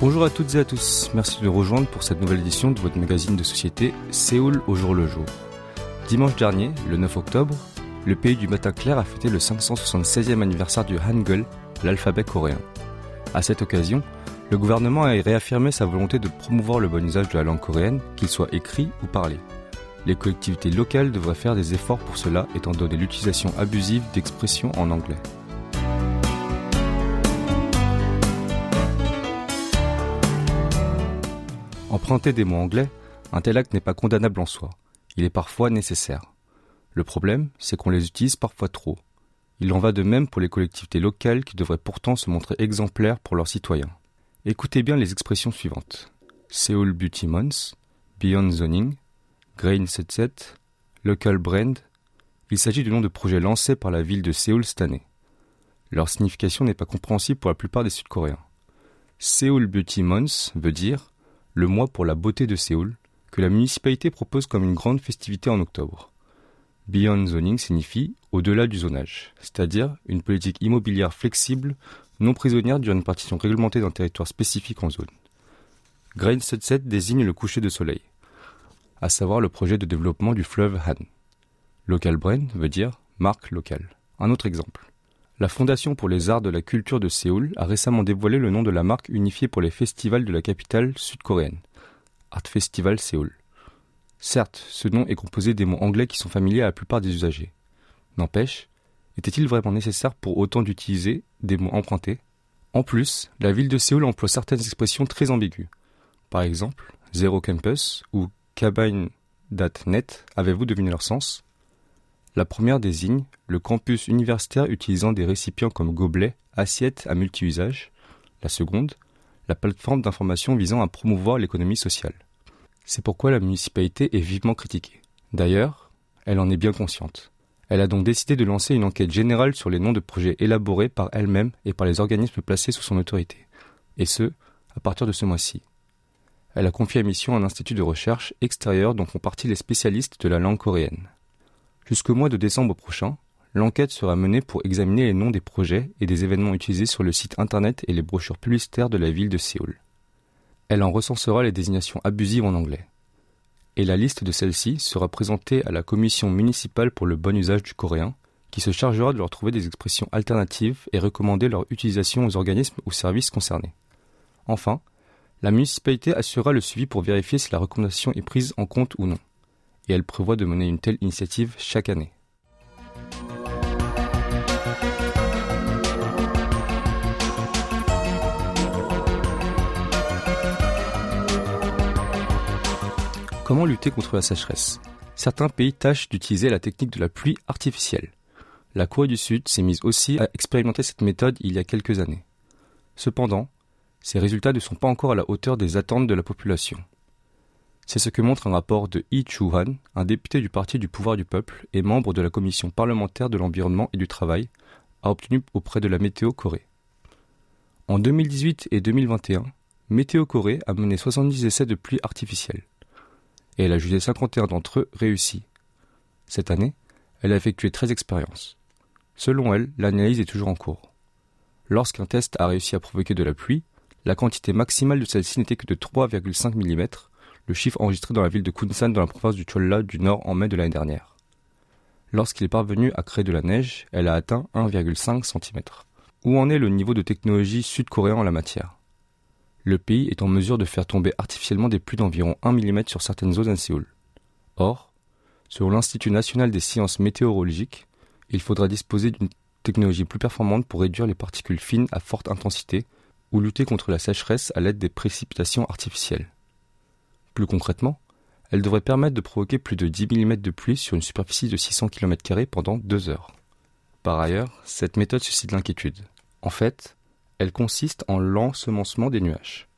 Bonjour à toutes et à tous, merci de nous rejoindre pour cette nouvelle édition de votre magazine de société Séoul au jour le jour. Dimanche dernier, le 9 octobre, le pays du matin clair a fêté le 576e anniversaire du Hangul, l'alphabet coréen. À cette occasion, le gouvernement a réaffirmé sa volonté de promouvoir le bon usage de la langue coréenne, qu'il soit écrit ou parlé. Les collectivités locales devraient faire des efforts pour cela étant donné l'utilisation abusive d'expressions en anglais. Emprunter des mots anglais, un tel acte n'est pas condamnable en soi. Il est parfois nécessaire. Le problème, c'est qu'on les utilise parfois trop. Il en va de même pour les collectivités locales qui devraient pourtant se montrer exemplaires pour leurs citoyens. Écoutez bien les expressions suivantes. Seoul Beauty Month, Beyond Zoning, Grain 77, Local Brand. Il s'agit du nom de projets lancés par la ville de Séoul cette année. Leur signification n'est pas compréhensible pour la plupart des Sud-Coréens. Seoul Beauty Month veut dire le mois pour la beauté de Séoul, que la municipalité propose comme une grande festivité en octobre. Beyond Zoning signifie au-delà du zonage, c'est-à-dire une politique immobilière flexible, non prisonnière d'une partition réglementée d'un territoire spécifique en zone. Grain 77 désigne le coucher de soleil, à savoir le projet de développement du fleuve Han. Local Brand veut dire marque locale. Un autre exemple. La Fondation pour les arts de la culture de Séoul a récemment dévoilé le nom de la marque unifiée pour les festivals de la capitale sud-coréenne, Art Festival Séoul. Certes, ce nom est composé des mots anglais qui sont familiers à la plupart des usagers. N'empêche, était-il vraiment nécessaire pour autant d'utiliser des mots empruntés? En plus, la ville de Séoul emploie certaines expressions très ambiguës. Par exemple, Zero Campus ou Cabine.net, avez-vous deviné leur sens? La première désigne le campus universitaire utilisant des récipients comme gobelets, assiettes à multi-usage. La seconde, la plateforme d'information visant à promouvoir l'économie sociale. C'est pourquoi la municipalité est vivement critiquée. D'ailleurs, elle en est bien consciente. Elle a donc décidé de lancer une enquête générale sur les noms de projets élaborés par elle-même et par les organismes placés sous son autorité. Et ce, à partir de ce mois-ci. Elle a confié à mission un institut de recherche extérieur dont font partie les spécialistes de la langue coréenne. Jusqu'au mois de décembre prochain, l'enquête sera menée pour examiner les noms des projets et des événements utilisés sur le site internet et les brochures publicitaires de la ville de Séoul. Elle en recensera les désignations abusives en anglais. Et la liste de celles-ci sera présentée à la commission municipale pour le bon usage du coréen, qui se chargera de leur trouver des expressions alternatives et recommander leur utilisation aux organismes ou services concernés. Enfin, la municipalité assurera le suivi pour vérifier si la recommandation est prise en compte ou non et elle prévoit de mener une telle initiative chaque année. Comment lutter contre la sécheresse? Certains pays tâchent d'utiliser la technique de la pluie artificielle. La Corée du Sud s'est mise aussi à expérimenter cette méthode il y a quelques années. Cependant, ces résultats ne sont pas encore à la hauteur des attentes de la population. C'est ce que montre un rapport de Yi Chu-han, un député du Parti du pouvoir du peuple et membre de la commission parlementaire de l'environnement et du travail, a obtenu auprès de la Météo Corée. En 2018 et 2021, Météo Corée a mené 70 essais de pluie artificielle. Et elle a jugé 51 d'entre eux réussis. Cette année, elle a effectué 13 expériences. Selon elle, l'analyse est toujours en cours. Lorsqu'un test a réussi à provoquer de la pluie, la quantité maximale de celle-ci n'était que de 3,5 mm, le chiffre enregistré dans la ville de Kunsan dans la province du Cholla du Nord en mai de l'année dernière. Lorsqu'il est parvenu à créer de la neige, elle a atteint 1,5 cm. Où en est le niveau de technologie sud-coréen en la matière? Le pays est en mesure de faire tomber artificiellement des pluies d'environ 1 mm sur certaines zones à Séoul. Or, selon l'Institut national des sciences météorologiques, il faudra disposer d'une technologie plus performante pour réduire les particules fines à forte intensité ou lutter contre la sécheresse à l'aide des précipitations artificielles. Plus concrètement, elle devrait permettre de provoquer plus de 10 mm de pluie sur une superficie de 600 km pendant deux heures. Par ailleurs, cette méthode suscite l'inquiétude. En fait, elle consiste en l'ensemencement des nuages.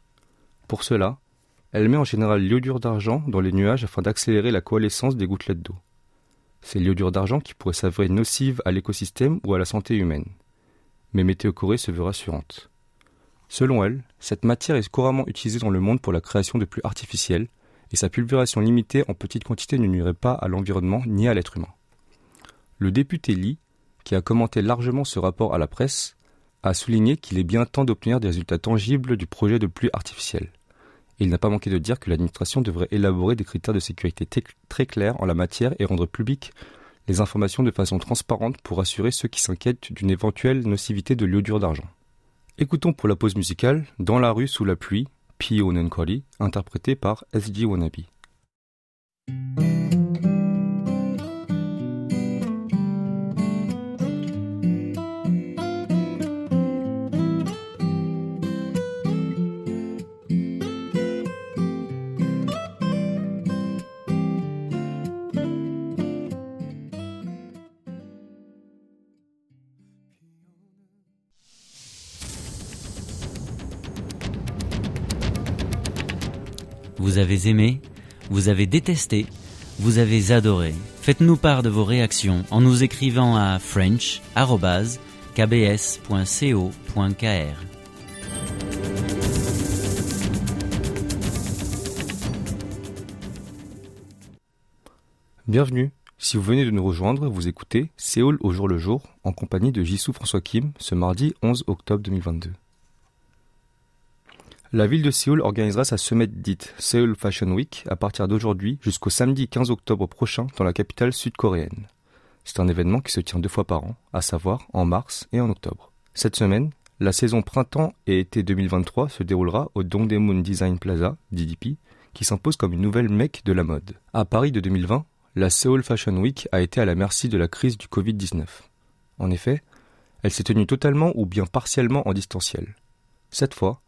Pour cela, elle met en général l'iodure d'argent dans les nuages afin d'accélérer la coalescence des gouttelettes d'eau. C'est l'iodure d'argent qui pourrait s'avérer nocive à l'écosystème ou à la santé humaine. Mais Météo Corée se veut rassurante. Selon elle, cette matière est couramment utilisée dans le monde pour la création de pluies artificielles, et sa pulvération limitée en petite quantité ne nuirait pas à l'environnement ni à l'être humain. Le député Lee, qui a commenté largement ce rapport à la presse, a souligné qu'il est bien temps d'obtenir des résultats tangibles du projet de pluie artificielle. Il n'a pas manqué de dire que l'administration devrait élaborer des critères de sécurité très clairs en la matière et rendre publiques les informations de façon transparente pour assurer ceux qui s'inquiètent d'une éventuelle nocivité de l'iodure d'argent. Écoutons pour la pause musicale Dans la rue sous la pluie, Pio Nenkori, interprété par SG Wannabe. Avez aimé, vous avez détesté, vous avez adoré. Faites-nous part de vos réactions en nous écrivant à french.kbs.co.kr. Bienvenue. Si vous venez de nous rejoindre, vous écoutez Séoul au jour le jour en compagnie de Jisoo François Kim ce mardi 11 octobre 2022. La ville de Séoul organisera sa semaine dite Seoul Fashion Week à partir d'aujourd'hui jusqu'au samedi 15 octobre prochain dans la capitale sud-coréenne. C'est un événement qui se tient deux fois par an, à savoir en mars et en octobre. Cette semaine, la saison printemps et été 2023 se déroulera au Dongdaemun Design Plaza, DDP, qui s'impose comme une nouvelle mecque de la mode. À Paris de 2020, la Seoul Fashion Week a été à la merci de la crise du Covid-19. En effet, elle s'est tenue totalement ou bien partiellement en distanciel. Cette fois,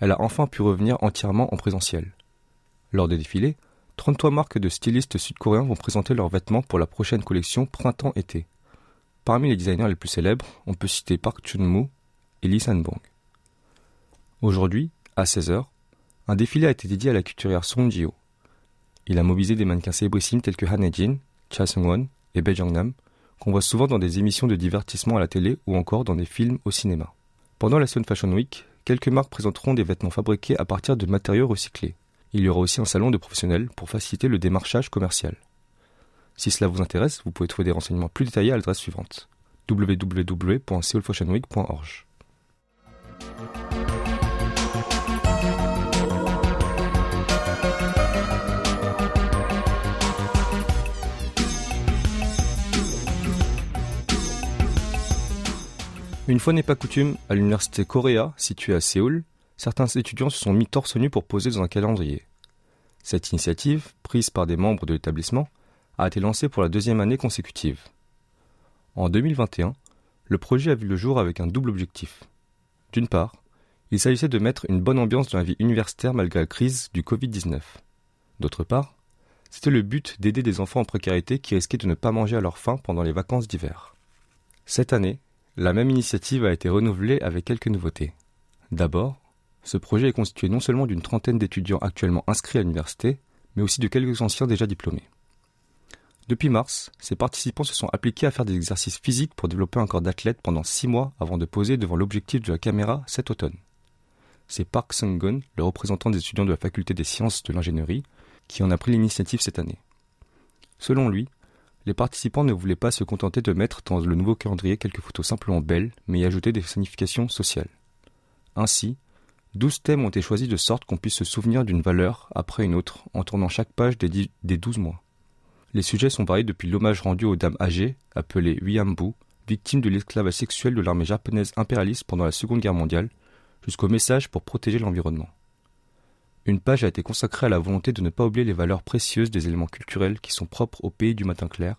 elle a enfin pu revenir entièrement en présentiel. Lors des défilés, 33 marques de stylistes sud-coréens vont présenter leurs vêtements pour la prochaine collection printemps-été. Parmi les designers les plus célèbres, on peut citer Park Chun-moo et Lee San-bong. Aujourd'hui, à 16h, un défilé a été dédié à la couturière Song Ji-ho. Il a mobilisé des mannequins célébrissimes tels que Han Hae-jin, Cha Seung-won et Bae Jong-nam, qu'on voit souvent dans des émissions de divertissement à la télé ou encore dans des films au cinéma. Pendant la Seoul Fashion Week, quelques marques présenteront des vêtements fabriqués à partir de matériaux recyclés. Il y aura aussi un salon de professionnels pour faciliter le démarchage commercial. Si cela vous intéresse, vous pouvez trouver des renseignements plus détaillés à l'adresse suivante www.seoulfashionweek.org. Une fois n'est pas coutume, à l'université Korea, située à Séoul, certains étudiants se sont mis torse nu pour poser dans un calendrier. Cette initiative, prise par des membres de l'établissement, a été lancée pour la deuxième année consécutive. En 2021, le projet a vu le jour avec un double objectif. D'une part, il s'agissait de mettre une bonne ambiance dans la vie universitaire malgré la crise du Covid-19. D'autre part, c'était le but d'aider des enfants en précarité qui risquaient de ne pas manger à leur faim pendant les vacances d'hiver. Cette année, la même initiative a été renouvelée avec quelques nouveautés. D'abord, ce projet est constitué non seulement d'une trentaine d'étudiants actuellement inscrits à l'université, mais aussi de quelques anciens déjà diplômés. Depuis mars, ces participants se sont appliqués à faire des exercices physiques pour développer un corps d'athlète pendant six mois avant de poser devant l'objectif de la caméra cet automne. C'est Park Sung-gun, le représentant des étudiants de la faculté des sciences de l'ingénierie, qui en a pris l'initiative cette année. Selon lui, les participants ne voulaient pas se contenter de mettre dans le nouveau calendrier quelques photos simplement belles, mais y ajouter des significations sociales. Ainsi, douze thèmes ont été choisis de sorte qu'on puisse se souvenir d'une valeur après une autre en tournant chaque page des douze mois. Les sujets sont variés depuis l'hommage rendu aux dames âgées, appelées Wiambu, victimes de l'esclavage sexuel de l'armée japonaise impérialiste pendant la Seconde Guerre mondiale, jusqu'au message pour protéger l'environnement. Une page a été consacrée à la volonté de ne pas oublier les valeurs précieuses des éléments culturels qui sont propres au pays du matin clair,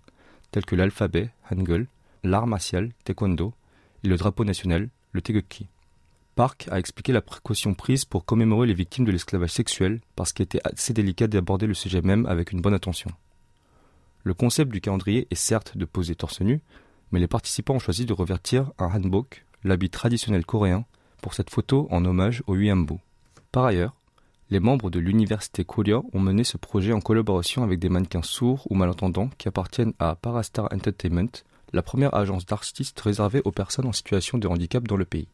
tels que l'alphabet, Hangul, l'art martial, taekwondo, et le drapeau national, le Tegukki. Park a expliqué la précaution prise pour commémorer les victimes de l'esclavage sexuel parce qu'il était assez délicat d'aborder le sujet même avec une bonne attention. Le concept du calendrier est certes de poser torse nu, mais les participants ont choisi de revertir un hanbok, l'habit traditionnel coréen, pour cette photo en hommage au Huambo. Par ailleurs, les membres de l'université Korea ont mené ce projet en collaboration avec des mannequins sourds ou malentendants qui appartiennent à Parastar Entertainment, la première agence d'artistes réservée aux personnes en situation de handicap dans le pays.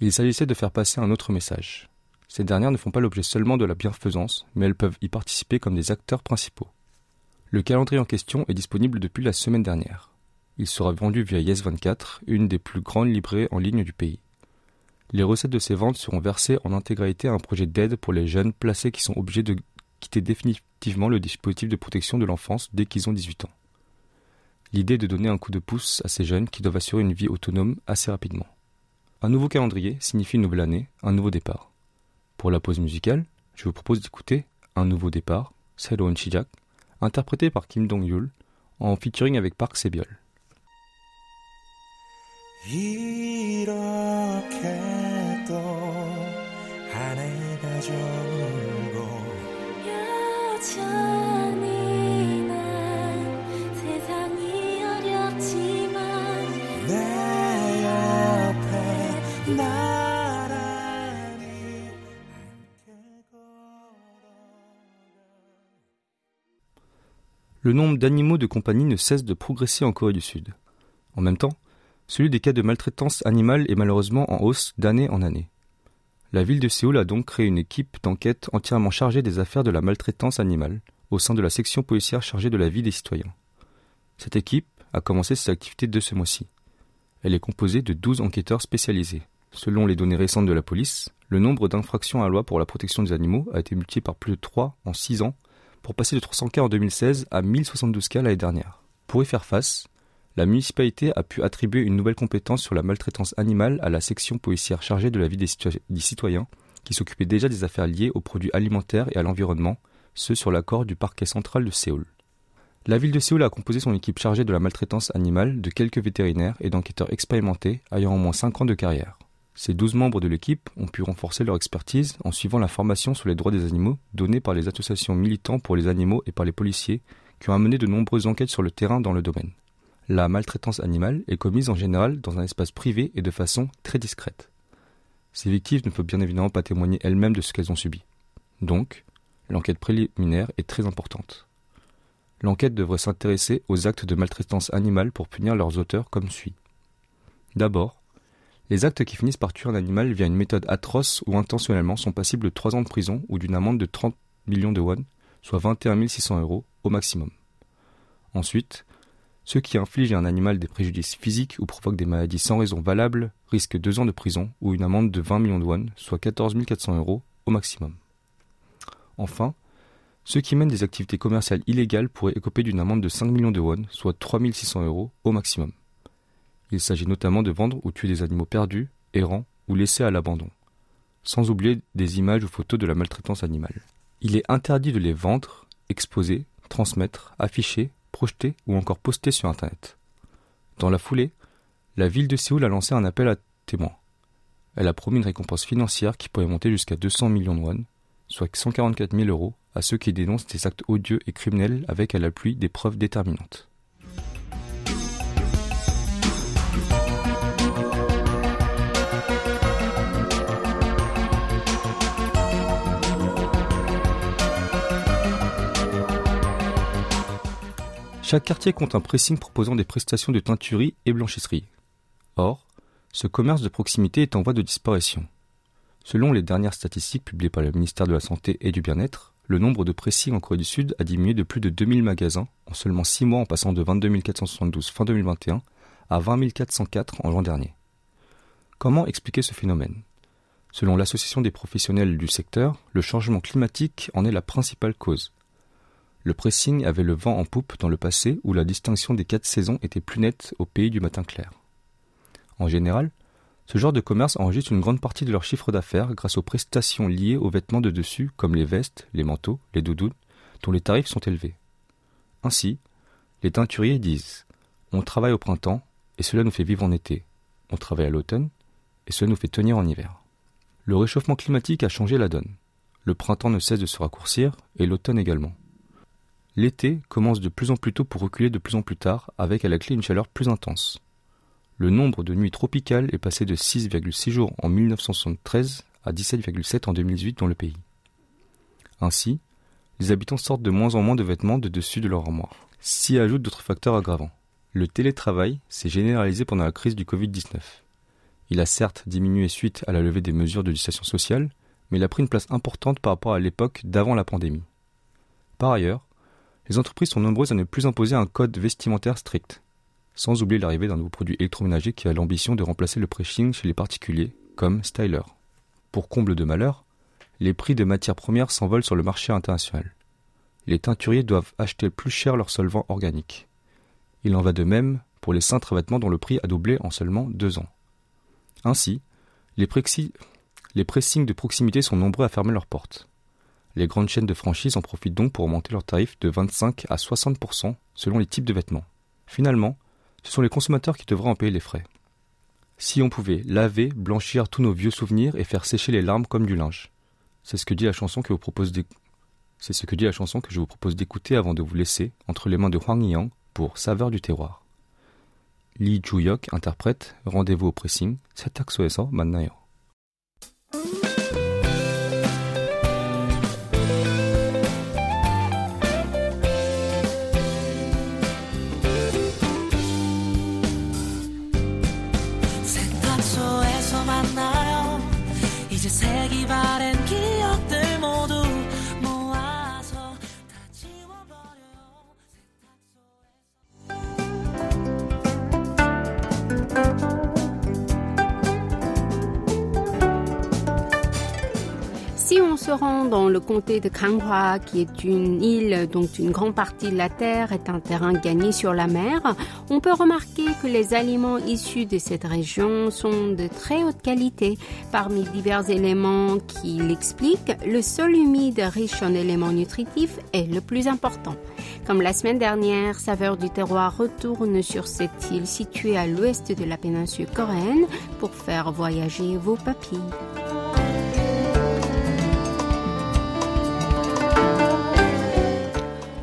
Il s'agissait de faire passer un autre message. Ces dernières ne font pas l'objet seulement de la bienfaisance, mais elles peuvent y participer comme des acteurs principaux. Le calendrier en question est disponible depuis la semaine dernière. Il sera vendu via Yes24, une des plus grandes librairies en ligne du pays. Les recettes de ces ventes seront versées en intégralité à un projet d'aide pour les jeunes placés qui sont obligés de quitter définitivement le dispositif de protection de l'enfance dès qu'ils ont 18 ans. L'idée est de donner un coup de pouce à ces jeunes qui doivent assurer une vie autonome assez rapidement. Un nouveau calendrier signifie une nouvelle année, un nouveau départ. Pour la pause musicale, je vous propose d'écouter Un nouveau départ, Sailor Shijak, interprété par Kim Dong-yul en featuring avec Park Sebiol. Le nombre d'animaux de compagnie ne cesse de progresser en Corée du Sud. En même temps, celui des cas de maltraitance animale est malheureusement en hausse d'année en année. La ville de Séoul a donc créé une équipe d'enquête entièrement chargée des affaires de la maltraitance animale au sein de la section policière chargée de la vie des citoyens. Cette équipe a commencé ses activités de ce mois-ci. Elle est composée de 12 enquêteurs spécialisés. Selon les données récentes de la police, le nombre d'infractions à la loi pour la protection des animaux a été multiplié par plus de 3 en 6 ans pour passer de 300 cas en 2016 à 1072 cas l'année dernière. Pour y faire face, la municipalité a pu attribuer une nouvelle compétence sur la maltraitance animale à la section policière chargée de la vie des, citoyens, qui s'occupait déjà des affaires liées aux produits alimentaires et à l'environnement, ce sur l'accord du parquet central de Séoul. La ville de Séoul a composé son équipe chargée de la maltraitance animale de quelques vétérinaires et d'enquêteurs expérimentés ayant au moins 5 ans de carrière. Ces douze membres de l'équipe ont pu renforcer leur expertise en suivant la formation sur les droits des animaux donnée par les associations militants pour les animaux et par les policiers qui ont amené de nombreuses enquêtes sur le terrain dans le domaine. La maltraitance animale est commise en général dans un espace privé et de façon très discrète. Ces victimes ne peuvent bien évidemment pas témoigner elles-mêmes de ce qu'elles ont subi. Donc, l'enquête préliminaire est très importante. L'enquête devrait s'intéresser aux actes de maltraitance animale pour punir leurs auteurs comme suit. D'abord, les actes qui finissent par tuer un animal via une méthode atroce ou intentionnellement sont passibles de 3 ans de prison ou d'une amende de 30 millions de won, soit 21 600 euros au maximum. Ensuite, ceux qui infligent à un animal des préjudices physiques ou provoquent des maladies sans raison valable risquent 2 ans de prison ou une amende de 20 millions de won, soit 14 400 euros au maximum. Enfin, ceux qui mènent des activités commerciales illégales pourraient écoper d'une amende de 5 millions de won, soit 3 600 euros au maximum. Il s'agit notamment de vendre ou tuer des animaux perdus, errants ou laissés à l'abandon, sans oublier des images ou photos de la maltraitance animale. Il est interdit de les vendre, exposer, transmettre, afficher, projeter ou encore poster sur Internet. Dans la foulée, la ville de Séoul a lancé un appel à témoins. Elle a promis une récompense financière qui pourrait monter jusqu'à 200 millions de won, soit 144 000 euros, à ceux qui dénoncent des actes odieux et criminels avec à l'appui des preuves déterminantes. Chaque quartier compte un pressing proposant des prestations de teinturerie et blanchisserie. Or, ce commerce de proximité est en voie de disparition. Selon les dernières statistiques publiées par le ministère de la Santé et du Bien-être, le nombre de pressings en Corée du Sud a diminué de plus de 2000 magasins en seulement 6 mois en passant de 22 472 fin 2021 à 20 404 en juin dernier. Comment expliquer ce phénomène? Selon l'Association des professionnels du secteur, le changement climatique en est la principale cause. Le pressing avait le vent en poupe dans le passé où la distinction des quatre saisons était plus nette au pays du matin clair. En général, ce genre de commerce enregistre une grande partie de leur chiffre d'affaires grâce aux prestations liées aux vêtements de dessus comme les vestes, les manteaux, les doudounes, dont les tarifs sont élevés. Ainsi, les teinturiers disent On travaille au printemps et cela nous fait vivre en été. On travaille à l'automne et cela nous fait tenir en hiver. Le réchauffement climatique a changé la donne. Le printemps ne cesse de se raccourcir et l'automne également. L'été commence de plus en plus tôt pour reculer de plus en plus tard, avec à la clé une chaleur plus intense. le nombre de nuits tropicales est passé de 6,6 jours en 1973 à 17,7 en 2018 dans le pays. Ainsi, les habitants sortent de moins en moins de vêtements de dessus de leur armoire. S'y ajoutent d'autres facteurs aggravants. Le télétravail s'est généralisé pendant la crise du Covid-19. Il a certes diminué suite à la levée des mesures de distanciation sociale, mais il a pris une place importante par rapport à l'époque d'avant la pandémie. Par ailleurs, les entreprises sont nombreuses à ne plus imposer un code vestimentaire strict, sans oublier l'arrivée d'un nouveau produit électroménager qui a l'ambition de remplacer le pressing chez les particuliers, comme Styler. Pour comble de malheur, les prix de matières premières s'envolent sur le marché international. Les teinturiers doivent acheter plus cher leurs solvants organiques. Il en va de même pour les cintres vêtements dont le prix a doublé en seulement deux ans. Ainsi, les pressings de proximité sont nombreux à fermer leurs portes. Les grandes chaînes de franchise en profitent donc pour augmenter leurs tarifs de 25 à 60% selon les types de vêtements. Finalement, ce sont les consommateurs qui devraient en payer les frais. Si on pouvait laver, blanchir tous nos vieux souvenirs et faire sécher les larmes comme du linge. C'est ce que dit la chanson que vous propose C'est ce que dit la chanson que je vous propose d'écouter avant de vous laisser entre les mains de Huang Yang pour Saveur du terroir. Lee Ju-yok interprète Rendez-vous au pressing, 세탁소에서 만나요. dans le comté de Kanghua, qui est une île dont une grande partie de la terre est un terrain gagné sur la mer, on peut remarquer que les aliments issus de cette région sont de très haute qualité. Parmi divers éléments qui l'expliquent, le sol humide riche en éléments nutritifs est le plus important. Comme la semaine dernière, Saveur du terroir retourne sur cette île située à l'ouest de la péninsule coréenne pour faire voyager vos papilles.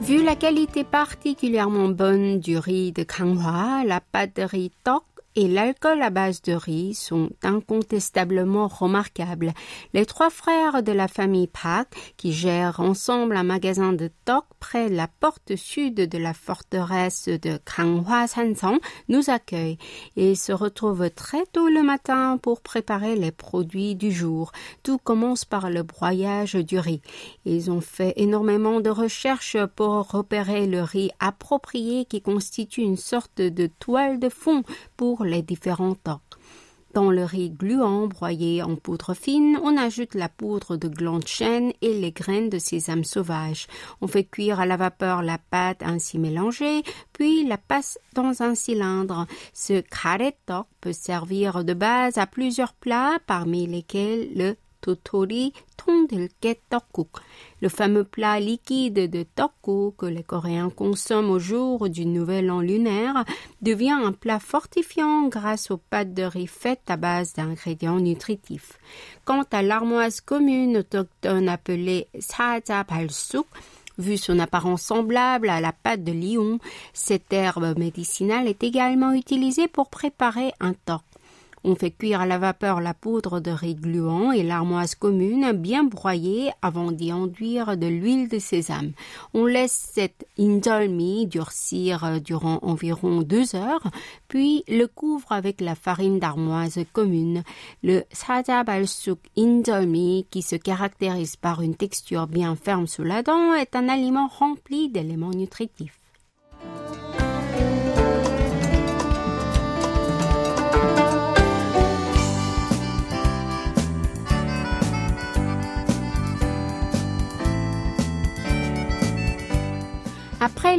Vu la qualité particulièrement bonne du riz de Kanghua, la pâte de riz Tok et l'alcool à base de riz sont incontestablement remarquables. Les trois frères de la famille Pak, qui gèrent ensemble un magasin de toc près de la porte sud de la forteresse de Kanghwa Sansang, nous accueillent et se retrouvent très tôt le matin pour préparer les produits du jour. Tout commence par le broyage du riz. Ils ont fait énormément de recherches pour repérer le riz approprié qui constitue une sorte de toile de fond pour les différents tocs. Dans le riz gluant broyé en poudre fine, on ajoute la poudre de gland de chêne et les graines de sésame sauvage. On fait cuire à la vapeur la pâte ainsi mélangée, puis la passe dans un cylindre. Ce tok peut servir de base à plusieurs plats, parmi lesquels le totori le fameux plat liquide de tteokguk que les Coréens consomment au jour du nouvel an lunaire, devient un plat fortifiant grâce aux pâtes de riz faites à base d'ingrédients nutritifs. Quant à l'armoise commune autochtone appelée saja balsuk, Vu son apparence semblable à la pâte de lion, cette herbe médicinale est également utilisée pour préparer un on fait cuire à la vapeur la poudre de riz gluant et l'armoise commune bien broyée avant d'y enduire de l'huile de sésame. On laisse cette indolmi durcir durant environ deux heures, puis le couvre avec la farine d'armoise commune. Le sajabalsuk indolmi, qui se caractérise par une texture bien ferme sous la dent, est un aliment rempli d'éléments nutritifs.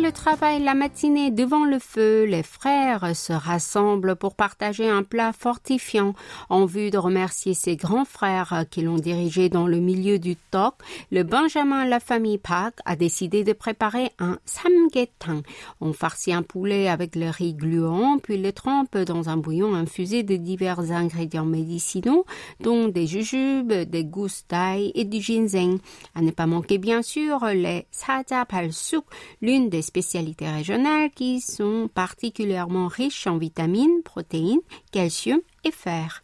Le travail la matinée devant le feu, les frères se rassemblent pour partager un plat fortifiant. En vue de remercier ses grands frères qui l'ont dirigé dans le milieu du tok, le Benjamin la famille Park a décidé de préparer un samgetang. On farcit un poulet avec le riz gluant, puis le trempe dans un bouillon infusé de divers ingrédients médicinaux, dont des jujubes, des gousses d'ail et du ginseng. À ne pas manquer bien sûr les sajapalsuk, l'une des spécialités régionales qui sont particulièrement riches en vitamines, protéines, calcium et fer.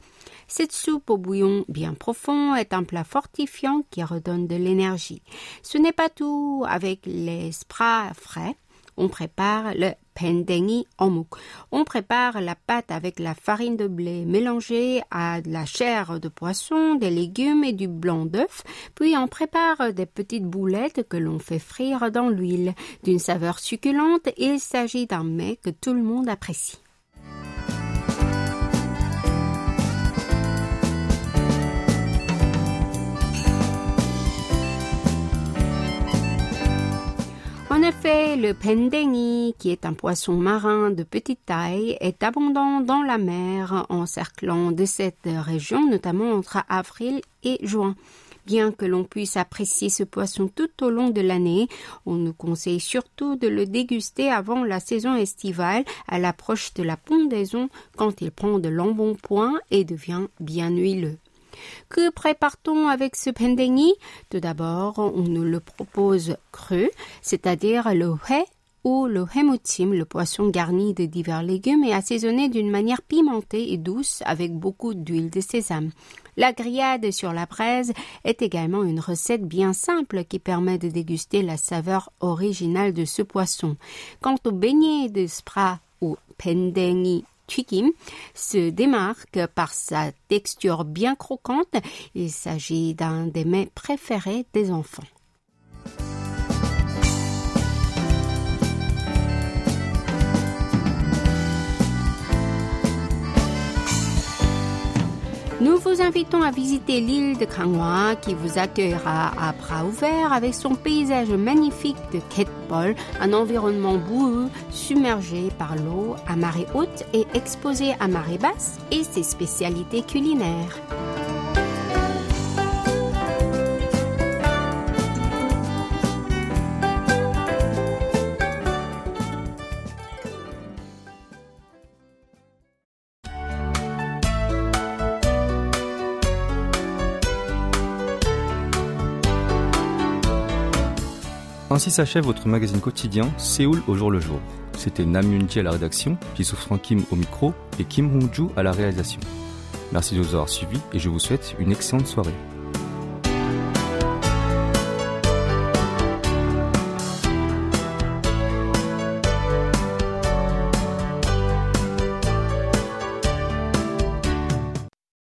Cette soupe au bouillon bien profond est un plat fortifiant qui redonne de l'énergie. Ce n'est pas tout. Avec les spras frais, on prépare le pendengi omuk. On prépare la pâte avec la farine de blé mélangée à de la chair de poisson, des légumes et du blanc d'œuf, puis on prépare des petites boulettes que l'on fait frire dans l'huile. D'une saveur succulente, il s'agit d'un mets que tout le monde apprécie. Effet, le pendengi, qui est un poisson marin de petite taille, est abondant dans la mer encerclant de cette région, notamment entre avril et juin. Bien que l'on puisse apprécier ce poisson tout au long de l'année, on nous conseille surtout de le déguster avant la saison estivale, à l'approche de la pondaison, quand il prend de l'embonpoint et devient bien huileux. Que prépare-t-on avec ce pendengi? Tout d'abord, on nous le propose cru, c'est-à-dire le hé ou le hemutim, le poisson garni de divers légumes et assaisonné d'une manière pimentée et douce avec beaucoup d'huile de sésame. La grillade sur la braise est également une recette bien simple qui permet de déguster la saveur originale de ce poisson. Quant au beignet de spra ou Tukim se démarque par sa texture bien croquante. Il s'agit d'un des mets préférés des enfants. Nous vous invitons à visiter l'île de Kangwa qui vous accueillera à bras ouverts avec son paysage magnifique de Ketbol, un environnement boueux submergé par l'eau à marée haute et exposé à marée basse et ses spécialités culinaires. Ainsi s'achève votre magazine quotidien Séoul au jour le jour. C'était Nam Yoon-ji à la rédaction, Jisoo Kim au micro et Kim Hong-ju à la réalisation. Merci de nous avoir suivis et je vous souhaite une excellente soirée.